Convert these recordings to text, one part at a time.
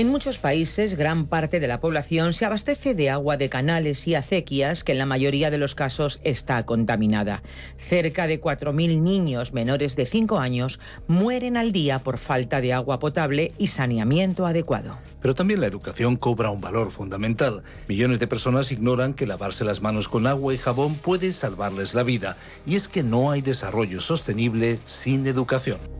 En muchos países, gran parte de la población se abastece de agua de canales y acequias que en la mayoría de los casos está contaminada. Cerca de 4.000 niños menores de 5 años mueren al día por falta de agua potable y saneamiento adecuado. Pero también la educación cobra un valor fundamental. Millones de personas ignoran que lavarse las manos con agua y jabón puede salvarles la vida. Y es que no hay desarrollo sostenible sin educación.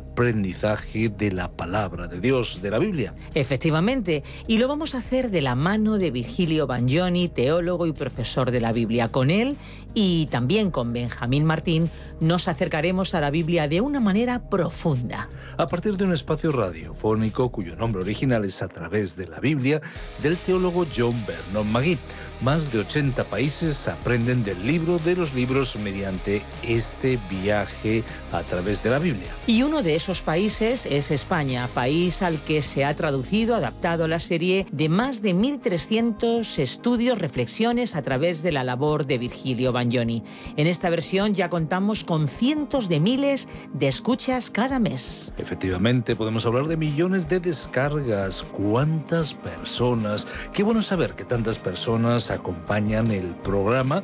aprendizaje de la palabra de Dios, de la Biblia. Efectivamente, y lo vamos a hacer de la mano de Virgilio Bagnoni, teólogo y profesor de la Biblia. Con él y también con Benjamín Martín nos acercaremos a la Biblia de una manera profunda. A partir de un espacio radiofónico cuyo nombre original es A través de la Biblia, del teólogo John Vernon Magui. Más de 80 países aprenden del libro de los libros mediante este viaje a través de la Biblia. Y uno de esos países es España, país al que se ha traducido, adaptado la serie de más de 1.300 estudios, reflexiones a través de la labor de Virgilio Bagnoni. En esta versión ya contamos con cientos de miles de escuchas cada mes. Efectivamente, podemos hablar de millones de descargas. ¿Cuántas personas? Qué bueno saber que tantas personas acompañan el programa.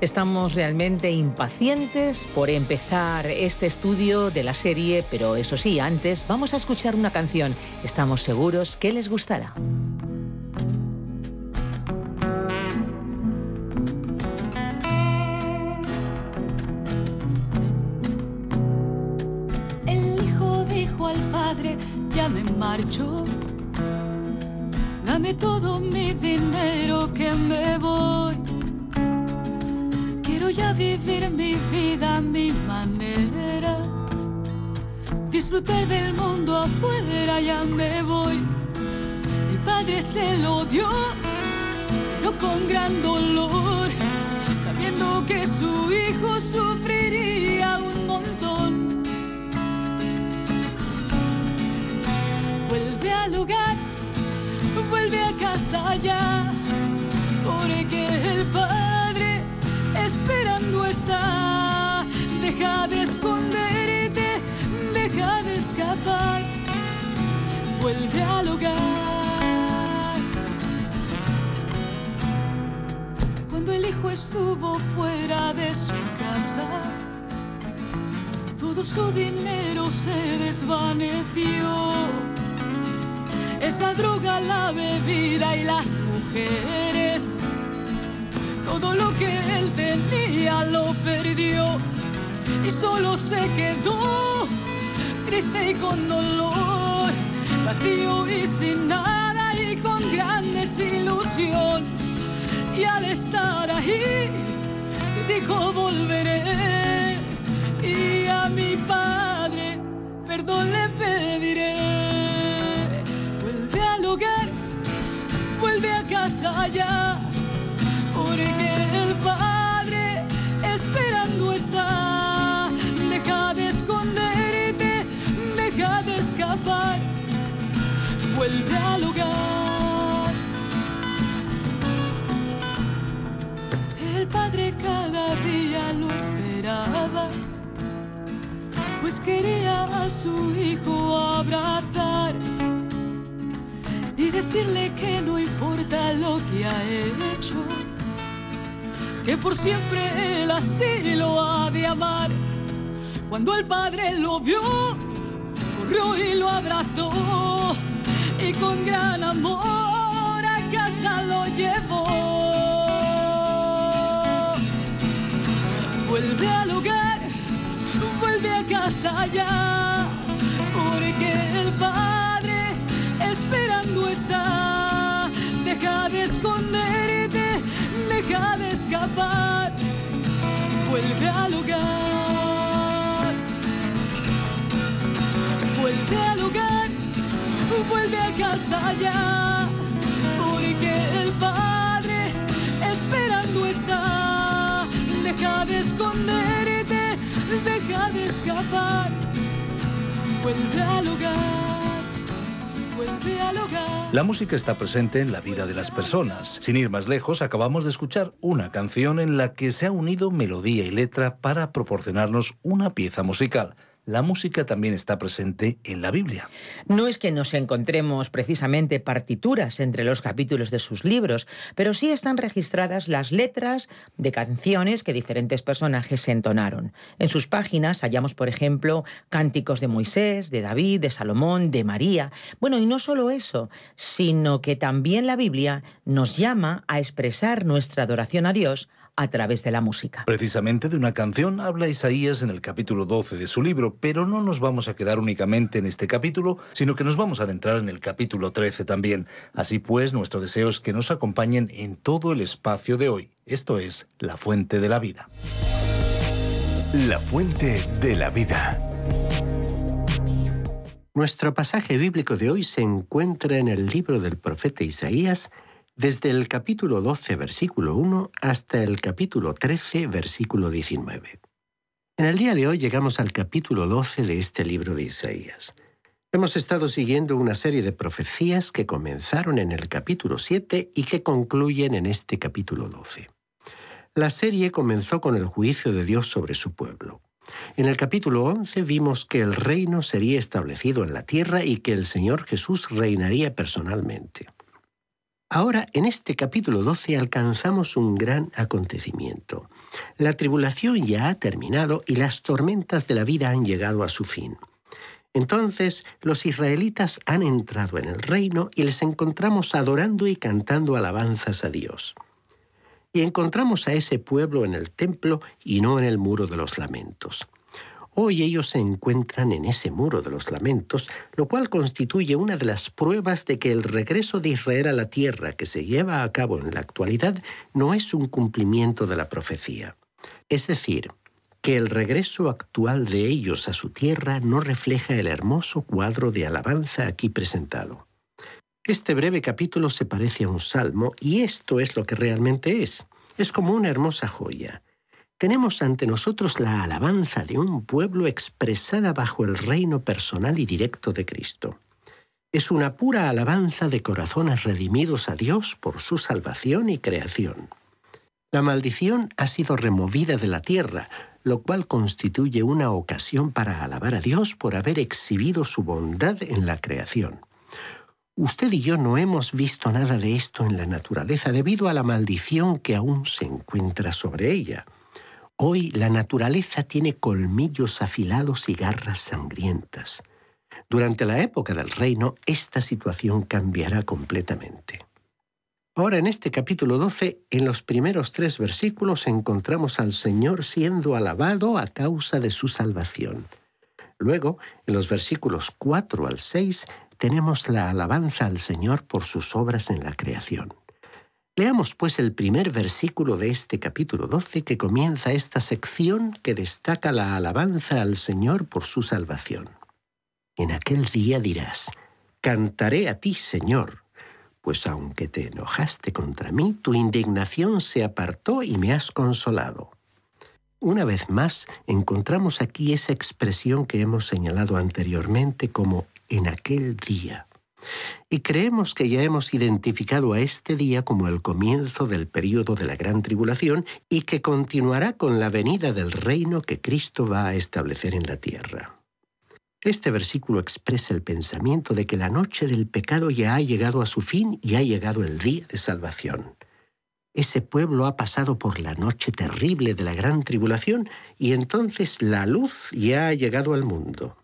Estamos realmente impacientes por empezar este estudio de la serie, pero eso sí, antes vamos a escuchar una canción. Estamos seguros que les gustará. El hijo dijo al padre, ya me marcho. Dame todo mi dinero que me voy. Quiero ya vivir mi vida a mi manera. Disfrutar del mundo afuera, ya me voy. Mi padre se lo dio, pero con gran dolor, sabiendo que su hijo sufriría vuelve al hogar. Cuando el hijo estuvo fuera de su casa, todo su dinero se desvaneció. Esa droga, la bebida y las mujeres todo lo que él tenía lo perdió y solo se quedó triste y con dolor, vacío y sin nada y con gran desilusión. Y al estar ahí se dijo volveré y a mi padre perdón le pediré. Vuelve al hogar, vuelve a casa ya porque el Padre esperando está. Vuelve al hogar. El padre cada día lo esperaba, pues quería a su hijo abrazar y decirle que no importa lo que ha hecho, que por siempre él así lo ha de amar. Cuando el padre lo vio, corrió y lo abrazó y con gran amor a casa lo llevó. Vuelve al hogar, vuelve a casa ya, porque el padre esperando está. Deja de esconderte, deja de escapar, vuelve al hogar. Vuelve al hogar, vuelve a casa ya, porque el Padre esperando está. Deja de esconderte, deja de escapar, vuelve al hogar, vuelve al hogar. La música está presente en la vida de las personas. Sin ir más lejos, acabamos de escuchar una canción en la que se ha unido melodía y letra para proporcionarnos una pieza musical. La música también está presente en la Biblia. No es que nos encontremos precisamente partituras entre los capítulos de sus libros, pero sí están registradas las letras de canciones que diferentes personajes entonaron. En sus páginas hallamos, por ejemplo, cánticos de Moisés, de David, de Salomón, de María. Bueno, y no solo eso, sino que también la Biblia nos llama a expresar nuestra adoración a Dios a través de la música. Precisamente de una canción habla Isaías en el capítulo 12 de su libro, pero no nos vamos a quedar únicamente en este capítulo, sino que nos vamos a adentrar en el capítulo 13 también. Así pues, nuestro deseo es que nos acompañen en todo el espacio de hoy. Esto es La Fuente de la Vida. La Fuente de la Vida. Nuestro pasaje bíblico de hoy se encuentra en el libro del profeta Isaías, desde el capítulo 12, versículo 1, hasta el capítulo 13, versículo 19. En el día de hoy llegamos al capítulo 12 de este libro de Isaías. Hemos estado siguiendo una serie de profecías que comenzaron en el capítulo 7 y que concluyen en este capítulo 12. La serie comenzó con el juicio de Dios sobre su pueblo. En el capítulo 11 vimos que el reino sería establecido en la tierra y que el Señor Jesús reinaría personalmente. Ahora, en este capítulo 12 alcanzamos un gran acontecimiento. La tribulación ya ha terminado y las tormentas de la vida han llegado a su fin. Entonces los israelitas han entrado en el reino y les encontramos adorando y cantando alabanzas a Dios. Y encontramos a ese pueblo en el templo y no en el muro de los lamentos. Hoy ellos se encuentran en ese muro de los lamentos, lo cual constituye una de las pruebas de que el regreso de Israel a la tierra que se lleva a cabo en la actualidad no es un cumplimiento de la profecía. Es decir, que el regreso actual de ellos a su tierra no refleja el hermoso cuadro de alabanza aquí presentado. Este breve capítulo se parece a un salmo y esto es lo que realmente es. Es como una hermosa joya tenemos ante nosotros la alabanza de un pueblo expresada bajo el reino personal y directo de Cristo. Es una pura alabanza de corazones redimidos a Dios por su salvación y creación. La maldición ha sido removida de la tierra, lo cual constituye una ocasión para alabar a Dios por haber exhibido su bondad en la creación. Usted y yo no hemos visto nada de esto en la naturaleza debido a la maldición que aún se encuentra sobre ella. Hoy la naturaleza tiene colmillos afilados y garras sangrientas. Durante la época del reino, esta situación cambiará completamente. Ahora en este capítulo 12, en los primeros tres versículos encontramos al Señor siendo alabado a causa de su salvación. Luego, en los versículos 4 al 6, tenemos la alabanza al Señor por sus obras en la creación. Leamos pues el primer versículo de este capítulo 12 que comienza esta sección que destaca la alabanza al Señor por su salvación. En aquel día dirás, Cantaré a ti, Señor, pues aunque te enojaste contra mí, tu indignación se apartó y me has consolado. Una vez más, encontramos aquí esa expresión que hemos señalado anteriormente como en aquel día. Y creemos que ya hemos identificado a este día como el comienzo del período de la gran tribulación y que continuará con la venida del reino que Cristo va a establecer en la tierra. Este versículo expresa el pensamiento de que la noche del pecado ya ha llegado a su fin y ha llegado el día de salvación. Ese pueblo ha pasado por la noche terrible de la gran tribulación y entonces la luz ya ha llegado al mundo.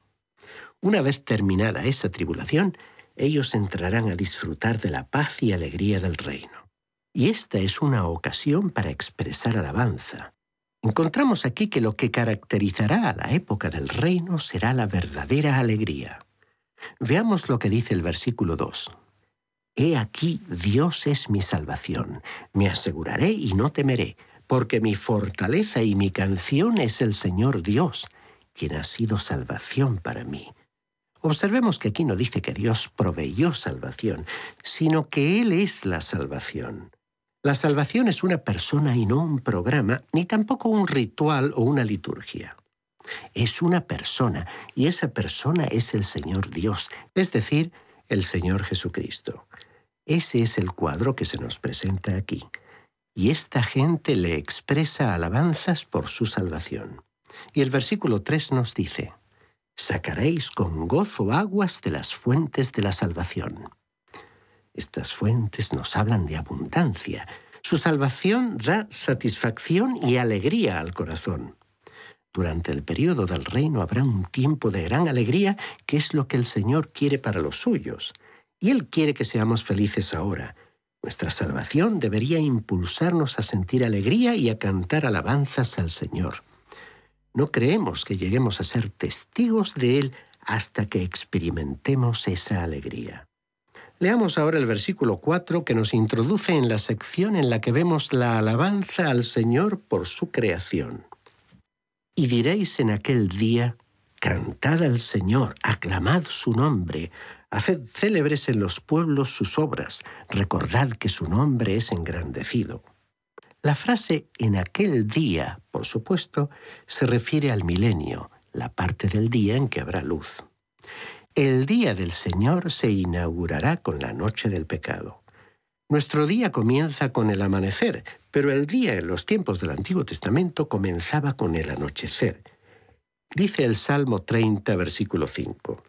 Una vez terminada esa tribulación, ellos entrarán a disfrutar de la paz y alegría del reino. Y esta es una ocasión para expresar alabanza. Encontramos aquí que lo que caracterizará a la época del reino será la verdadera alegría. Veamos lo que dice el versículo 2. He aquí Dios es mi salvación, me aseguraré y no temeré, porque mi fortaleza y mi canción es el Señor Dios, quien ha sido salvación para mí. Observemos que aquí no dice que Dios proveyó salvación, sino que Él es la salvación. La salvación es una persona y no un programa, ni tampoco un ritual o una liturgia. Es una persona, y esa persona es el Señor Dios, es decir, el Señor Jesucristo. Ese es el cuadro que se nos presenta aquí. Y esta gente le expresa alabanzas por su salvación. Y el versículo 3 nos dice, sacaréis con gozo aguas de las fuentes de la salvación. Estas fuentes nos hablan de abundancia. Su salvación da satisfacción y alegría al corazón. Durante el periodo del reino habrá un tiempo de gran alegría que es lo que el Señor quiere para los suyos. Y Él quiere que seamos felices ahora. Nuestra salvación debería impulsarnos a sentir alegría y a cantar alabanzas al Señor. No creemos que lleguemos a ser testigos de Él hasta que experimentemos esa alegría. Leamos ahora el versículo 4 que nos introduce en la sección en la que vemos la alabanza al Señor por su creación. Y diréis en aquel día, cantad al Señor, aclamad su nombre, haced célebres en los pueblos sus obras, recordad que su nombre es engrandecido. La frase en aquel día, por supuesto, se refiere al milenio, la parte del día en que habrá luz. El día del Señor se inaugurará con la noche del pecado. Nuestro día comienza con el amanecer, pero el día en los tiempos del Antiguo Testamento comenzaba con el anochecer. Dice el Salmo 30, versículo 5.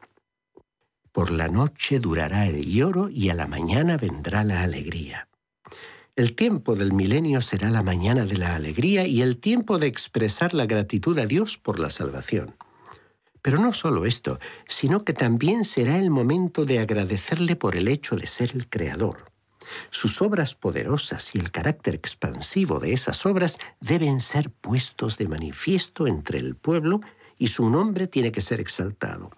Por la noche durará el lloro y a la mañana vendrá la alegría. El tiempo del milenio será la mañana de la alegría y el tiempo de expresar la gratitud a Dios por la salvación. Pero no solo esto, sino que también será el momento de agradecerle por el hecho de ser el Creador. Sus obras poderosas y el carácter expansivo de esas obras deben ser puestos de manifiesto entre el pueblo y su nombre tiene que ser exaltado.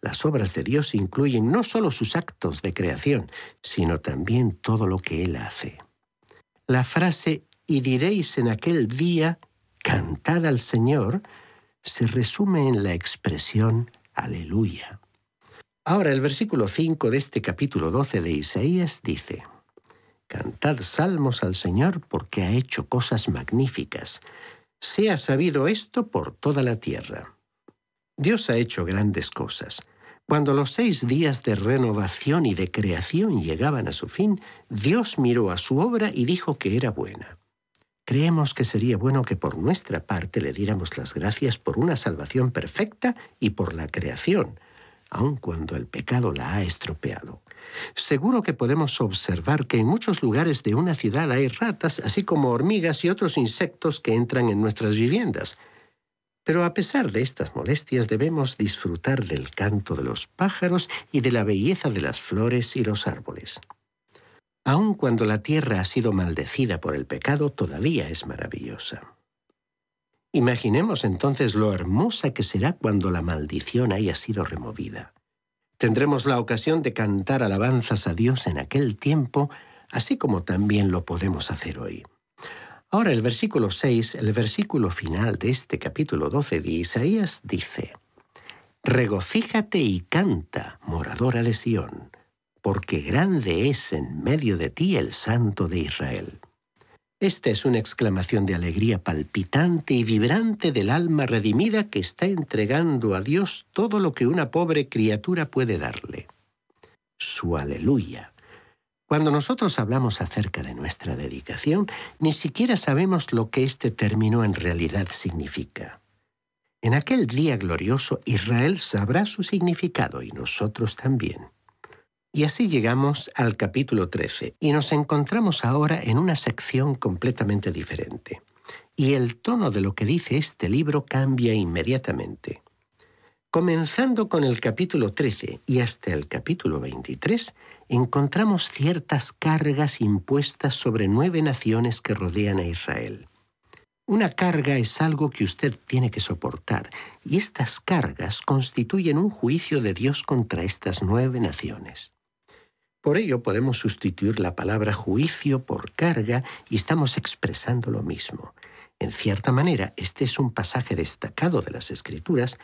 Las obras de Dios incluyen no solo sus actos de creación, sino también todo lo que Él hace. La frase y diréis en aquel día, cantad al Señor, se resume en la expresión aleluya. Ahora el versículo 5 de este capítulo 12 de Isaías dice, Cantad salmos al Señor porque ha hecho cosas magníficas. Sea sabido esto por toda la tierra. Dios ha hecho grandes cosas. Cuando los seis días de renovación y de creación llegaban a su fin, Dios miró a su obra y dijo que era buena. Creemos que sería bueno que por nuestra parte le diéramos las gracias por una salvación perfecta y por la creación, aun cuando el pecado la ha estropeado. Seguro que podemos observar que en muchos lugares de una ciudad hay ratas, así como hormigas y otros insectos que entran en nuestras viviendas. Pero a pesar de estas molestias debemos disfrutar del canto de los pájaros y de la belleza de las flores y los árboles. Aun cuando la tierra ha sido maldecida por el pecado, todavía es maravillosa. Imaginemos entonces lo hermosa que será cuando la maldición haya sido removida. Tendremos la ocasión de cantar alabanzas a Dios en aquel tiempo, así como también lo podemos hacer hoy. Ahora el versículo 6, el versículo final de este capítulo 12 de Isaías dice, Regocíjate y canta, moradora de Sión, porque grande es en medio de ti el Santo de Israel. Esta es una exclamación de alegría palpitante y vibrante del alma redimida que está entregando a Dios todo lo que una pobre criatura puede darle. su aleluya. Cuando nosotros hablamos acerca de nuestra dedicación, ni siquiera sabemos lo que este término en realidad significa. En aquel día glorioso Israel sabrá su significado y nosotros también. Y así llegamos al capítulo 13 y nos encontramos ahora en una sección completamente diferente. Y el tono de lo que dice este libro cambia inmediatamente. Comenzando con el capítulo 13 y hasta el capítulo 23, encontramos ciertas cargas impuestas sobre nueve naciones que rodean a Israel. Una carga es algo que usted tiene que soportar, y estas cargas constituyen un juicio de Dios contra estas nueve naciones. Por ello podemos sustituir la palabra juicio por carga y estamos expresando lo mismo. En cierta manera, este es un pasaje destacado de las Escrituras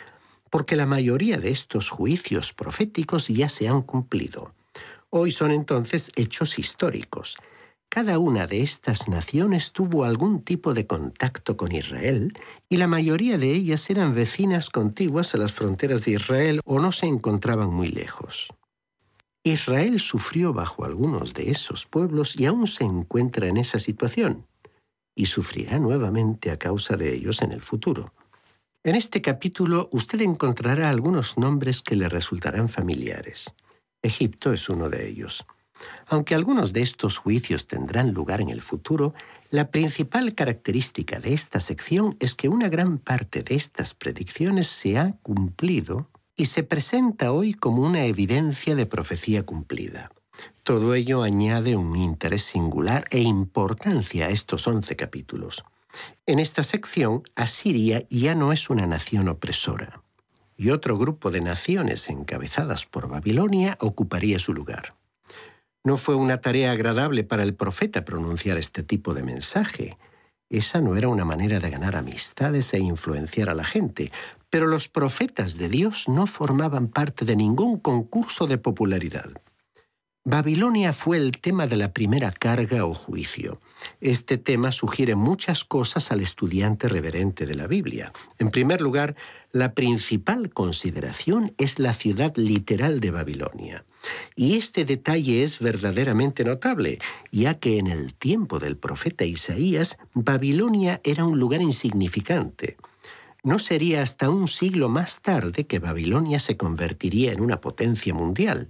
porque la mayoría de estos juicios proféticos ya se han cumplido. Hoy son entonces hechos históricos. Cada una de estas naciones tuvo algún tipo de contacto con Israel y la mayoría de ellas eran vecinas contiguas a las fronteras de Israel o no se encontraban muy lejos. Israel sufrió bajo algunos de esos pueblos y aún se encuentra en esa situación, y sufrirá nuevamente a causa de ellos en el futuro. En este capítulo usted encontrará algunos nombres que le resultarán familiares. Egipto es uno de ellos. Aunque algunos de estos juicios tendrán lugar en el futuro, la principal característica de esta sección es que una gran parte de estas predicciones se ha cumplido y se presenta hoy como una evidencia de profecía cumplida. Todo ello añade un interés singular e importancia a estos once capítulos. En esta sección, Asiria ya no es una nación opresora y otro grupo de naciones encabezadas por Babilonia ocuparía su lugar. No fue una tarea agradable para el profeta pronunciar este tipo de mensaje. Esa no era una manera de ganar amistades e influenciar a la gente, pero los profetas de Dios no formaban parte de ningún concurso de popularidad. Babilonia fue el tema de la primera carga o juicio. Este tema sugiere muchas cosas al estudiante reverente de la Biblia. En primer lugar, la principal consideración es la ciudad literal de Babilonia. Y este detalle es verdaderamente notable, ya que en el tiempo del profeta Isaías, Babilonia era un lugar insignificante. No sería hasta un siglo más tarde que Babilonia se convertiría en una potencia mundial.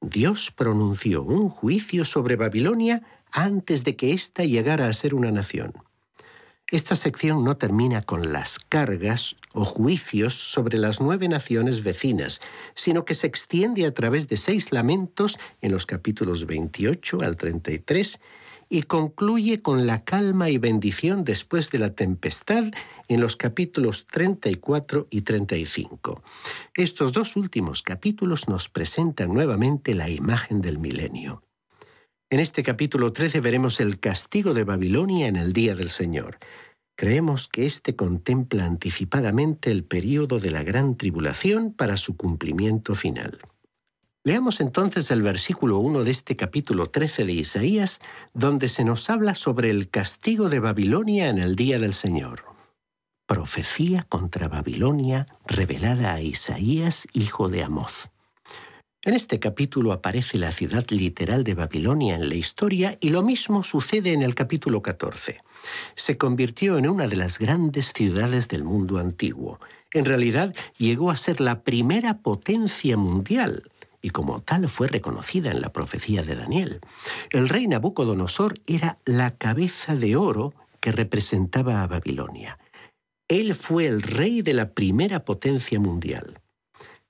Dios pronunció un juicio sobre Babilonia antes de que ésta llegara a ser una nación. Esta sección no termina con las cargas o juicios sobre las nueve naciones vecinas, sino que se extiende a través de seis lamentos en los capítulos 28 al 33 y concluye con la calma y bendición después de la tempestad en los capítulos 34 y 35. Estos dos últimos capítulos nos presentan nuevamente la imagen del milenio. En este capítulo 13 veremos el castigo de Babilonia en el día del Señor. Creemos que éste contempla anticipadamente el período de la gran tribulación para su cumplimiento final. Leamos entonces el versículo 1 de este capítulo 13 de Isaías, donde se nos habla sobre el castigo de Babilonia en el día del Señor. Profecía contra Babilonia revelada a Isaías, hijo de Amoz. En este capítulo aparece la ciudad literal de Babilonia en la historia y lo mismo sucede en el capítulo 14. Se convirtió en una de las grandes ciudades del mundo antiguo. En realidad llegó a ser la primera potencia mundial y como tal fue reconocida en la profecía de Daniel. El rey Nabucodonosor era la cabeza de oro que representaba a Babilonia. Él fue el rey de la primera potencia mundial.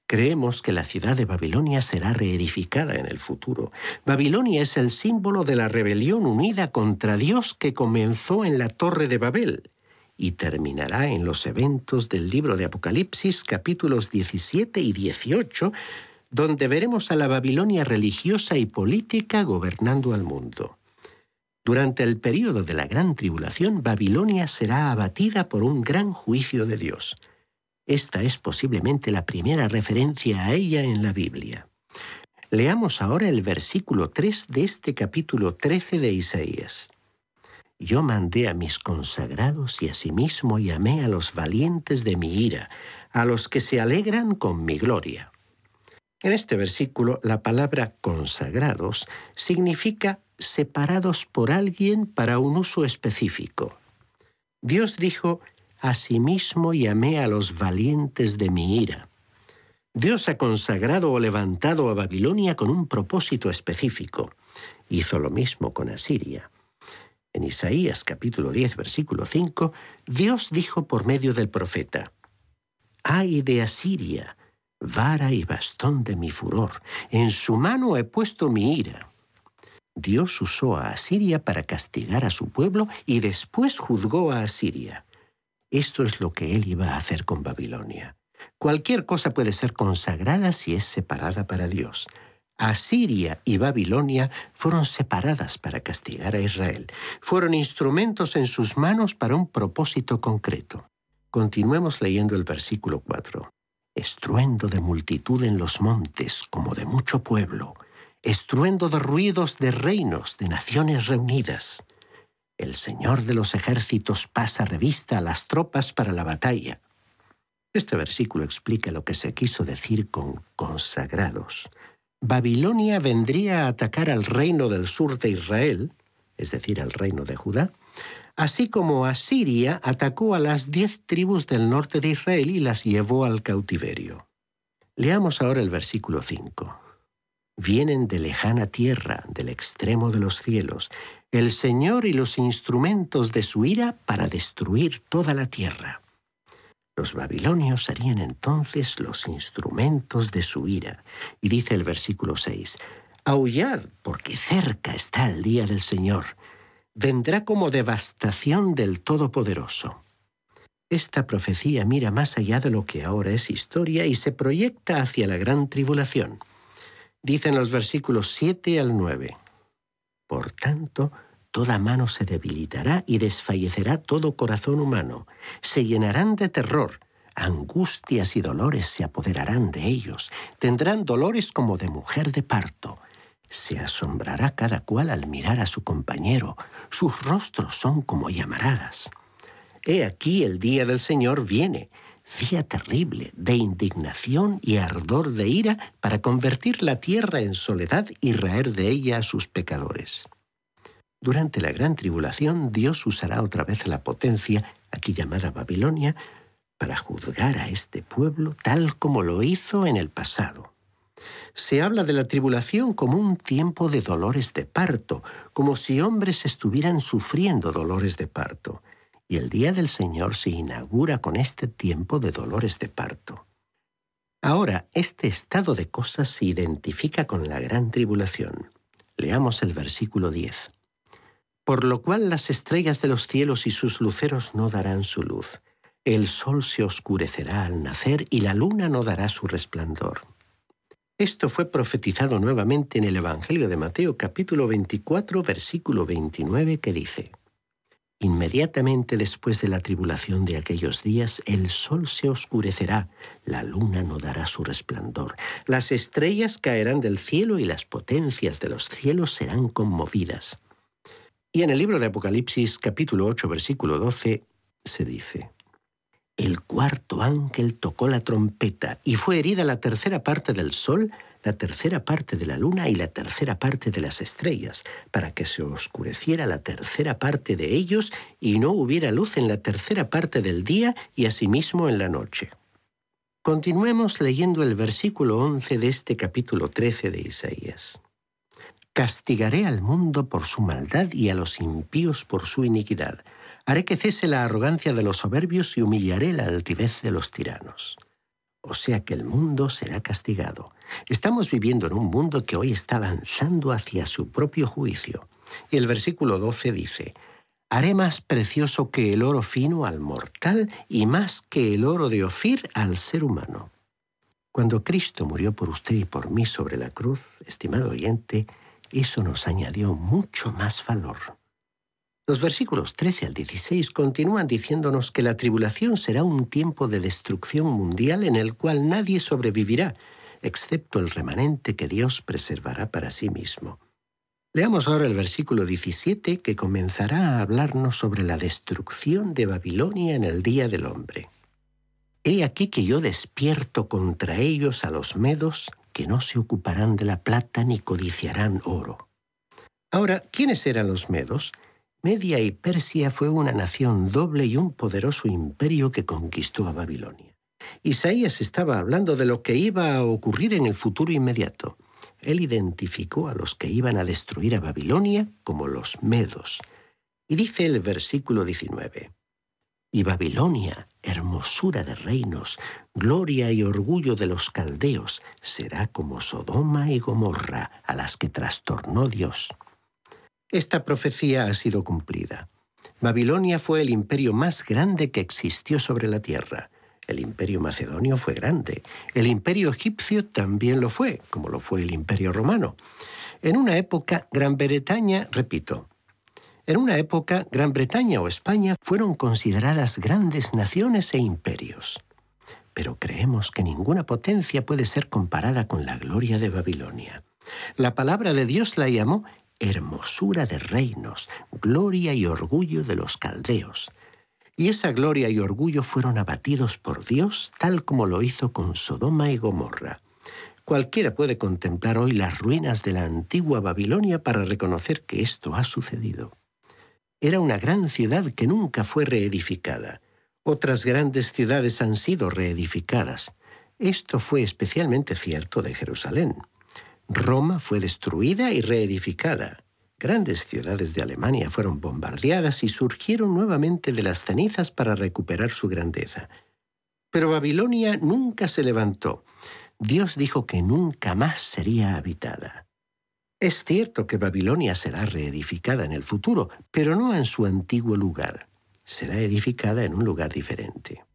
Creemos que la ciudad de Babilonia será reedificada en el futuro. Babilonia es el símbolo de la rebelión unida contra Dios que comenzó en la Torre de Babel y terminará en los eventos del libro de Apocalipsis capítulos 17 y 18, donde veremos a la Babilonia religiosa y política gobernando al mundo. Durante el período de la gran tribulación, Babilonia será abatida por un gran juicio de Dios. Esta es posiblemente la primera referencia a ella en la Biblia. Leamos ahora el versículo 3 de este capítulo 13 de Isaías. Yo mandé a mis consagrados y asimismo llamé a los valientes de mi ira, a los que se alegran con mi gloria. En este versículo, la palabra consagrados significa separados por alguien para un uso específico. Dios dijo, Asimismo llamé a los valientes de mi ira. Dios ha consagrado o levantado a Babilonia con un propósito específico. Hizo lo mismo con Asiria. En Isaías capítulo 10, versículo 5, Dios dijo por medio del profeta, Ay de Asiria, vara y bastón de mi furor, en su mano he puesto mi ira. Dios usó a Asiria para castigar a su pueblo y después juzgó a Asiria. Esto es lo que él iba a hacer con Babilonia. Cualquier cosa puede ser consagrada si es separada para Dios. Asiria y Babilonia fueron separadas para castigar a Israel. Fueron instrumentos en sus manos para un propósito concreto. Continuemos leyendo el versículo 4. Estruendo de multitud en los montes, como de mucho pueblo. Estruendo de ruidos de reinos, de naciones reunidas. El Señor de los ejércitos pasa revista a las tropas para la batalla. Este versículo explica lo que se quiso decir con consagrados. Babilonia vendría a atacar al reino del sur de Israel, es decir, al reino de Judá, así como Asiria atacó a las diez tribus del norte de Israel y las llevó al cautiverio. Leamos ahora el versículo 5. Vienen de lejana tierra, del extremo de los cielos, el Señor y los instrumentos de su ira para destruir toda la tierra. Los babilonios serían entonces los instrumentos de su ira. Y dice el versículo 6, Aullad, porque cerca está el día del Señor. Vendrá como devastación del Todopoderoso. Esta profecía mira más allá de lo que ahora es historia y se proyecta hacia la gran tribulación. Dicen los versículos 7 al 9. Por tanto, toda mano se debilitará y desfallecerá todo corazón humano. Se llenarán de terror, angustias y dolores se apoderarán de ellos. Tendrán dolores como de mujer de parto. Se asombrará cada cual al mirar a su compañero. Sus rostros son como llamaradas. He aquí el día del Señor viene, día terrible de indignación y ardor de ira para convertir la tierra en soledad y raer de ella a sus pecadores. Durante la gran tribulación Dios usará otra vez la potencia, aquí llamada Babilonia, para juzgar a este pueblo tal como lo hizo en el pasado. Se habla de la tribulación como un tiempo de dolores de parto, como si hombres estuvieran sufriendo dolores de parto y el día del Señor se inaugura con este tiempo de dolores de parto. Ahora, este estado de cosas se identifica con la gran tribulación. Leamos el versículo 10. Por lo cual las estrellas de los cielos y sus luceros no darán su luz. El sol se oscurecerá al nacer y la luna no dará su resplandor. Esto fue profetizado nuevamente en el Evangelio de Mateo capítulo 24 versículo 29 que dice, Inmediatamente después de la tribulación de aquellos días, el sol se oscurecerá, la luna no dará su resplandor, las estrellas caerán del cielo y las potencias de los cielos serán conmovidas. Y en el libro de Apocalipsis capítulo 8 versículo 12 se dice, El cuarto ángel tocó la trompeta y fue herida la tercera parte del sol, la tercera parte de la luna y la tercera parte de las estrellas, para que se oscureciera la tercera parte de ellos y no hubiera luz en la tercera parte del día y asimismo en la noche. Continuemos leyendo el versículo 11 de este capítulo 13 de Isaías. Castigaré al mundo por su maldad y a los impíos por su iniquidad. Haré que cese la arrogancia de los soberbios y humillaré la altivez de los tiranos. O sea que el mundo será castigado Estamos viviendo en un mundo que hoy está avanzando hacia su propio juicio. Y el versículo 12 dice, Haré más precioso que el oro fino al mortal y más que el oro de Ofir al ser humano. Cuando Cristo murió por usted y por mí sobre la cruz, estimado oyente, eso nos añadió mucho más valor. Los versículos 13 al 16 continúan diciéndonos que la tribulación será un tiempo de destrucción mundial en el cual nadie sobrevivirá, excepto el remanente que Dios preservará para sí mismo. Leamos ahora el versículo 17 que comenzará a hablarnos sobre la destrucción de Babilonia en el día del hombre. He aquí que yo despierto contra ellos a los medos que no se ocuparán de la plata ni codiciarán oro. Ahora, ¿quiénes eran los medos? Media y Persia fue una nación doble y un poderoso imperio que conquistó a Babilonia. Isaías estaba hablando de lo que iba a ocurrir en el futuro inmediato. Él identificó a los que iban a destruir a Babilonia como los medos. Y dice el versículo 19, Y Babilonia, hermosura de reinos, gloria y orgullo de los caldeos, será como Sodoma y Gomorra, a las que trastornó Dios. Esta profecía ha sido cumplida. Babilonia fue el imperio más grande que existió sobre la tierra. El imperio macedonio fue grande. El imperio egipcio también lo fue, como lo fue el imperio romano. En una época, Gran Bretaña, repito, en una época, Gran Bretaña o España fueron consideradas grandes naciones e imperios. Pero creemos que ninguna potencia puede ser comparada con la gloria de Babilonia. La palabra de Dios la llamó hermosura de reinos, gloria y orgullo de los caldeos. Y esa gloria y orgullo fueron abatidos por Dios tal como lo hizo con Sodoma y Gomorra. Cualquiera puede contemplar hoy las ruinas de la antigua Babilonia para reconocer que esto ha sucedido. Era una gran ciudad que nunca fue reedificada. Otras grandes ciudades han sido reedificadas. Esto fue especialmente cierto de Jerusalén. Roma fue destruida y reedificada. Grandes ciudades de Alemania fueron bombardeadas y surgieron nuevamente de las cenizas para recuperar su grandeza. Pero Babilonia nunca se levantó. Dios dijo que nunca más sería habitada. Es cierto que Babilonia será reedificada en el futuro, pero no en su antiguo lugar. Será edificada en un lugar diferente.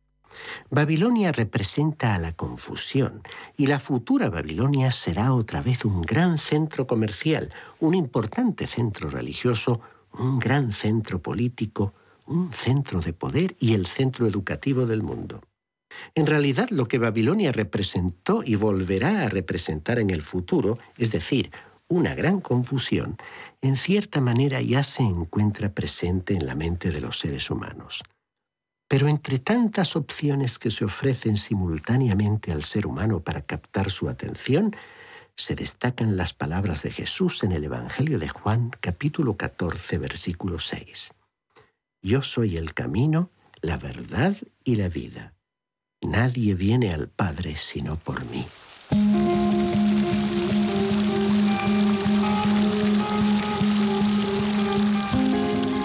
Babilonia representa a la confusión y la futura Babilonia será otra vez un gran centro comercial, un importante centro religioso, un gran centro político, un centro de poder y el centro educativo del mundo. En realidad lo que Babilonia representó y volverá a representar en el futuro, es decir, una gran confusión, en cierta manera ya se encuentra presente en la mente de los seres humanos. Pero entre tantas opciones que se ofrecen simultáneamente al ser humano para captar su atención, se destacan las palabras de Jesús en el Evangelio de Juan capítulo 14 versículo 6. Yo soy el camino, la verdad y la vida. Nadie viene al Padre sino por mí.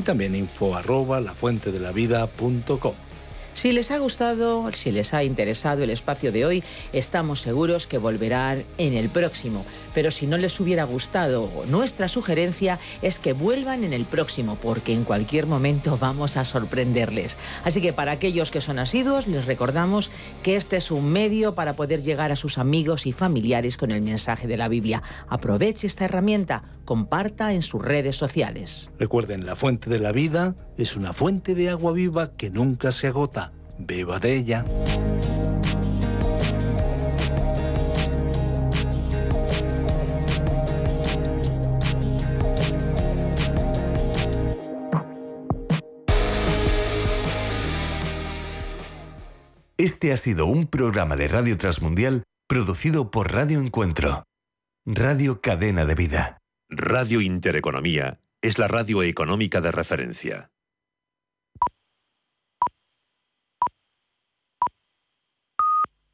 y también info arroba lafuentedelavida.com. Si les ha gustado, si les ha interesado el espacio de hoy, estamos seguros que volverán en el próximo. Pero si no les hubiera gustado, nuestra sugerencia es que vuelvan en el próximo, porque en cualquier momento vamos a sorprenderles. Así que para aquellos que son asiduos, les recordamos que este es un medio para poder llegar a sus amigos y familiares con el mensaje de la Biblia. Aproveche esta herramienta, comparta en sus redes sociales. Recuerden, la fuente de la vida es una fuente de agua viva que nunca se agota. Beba de ella. Este ha sido un programa de Radio Transmundial producido por Radio Encuentro, Radio Cadena de Vida. Radio Intereconomía es la radio económica de referencia.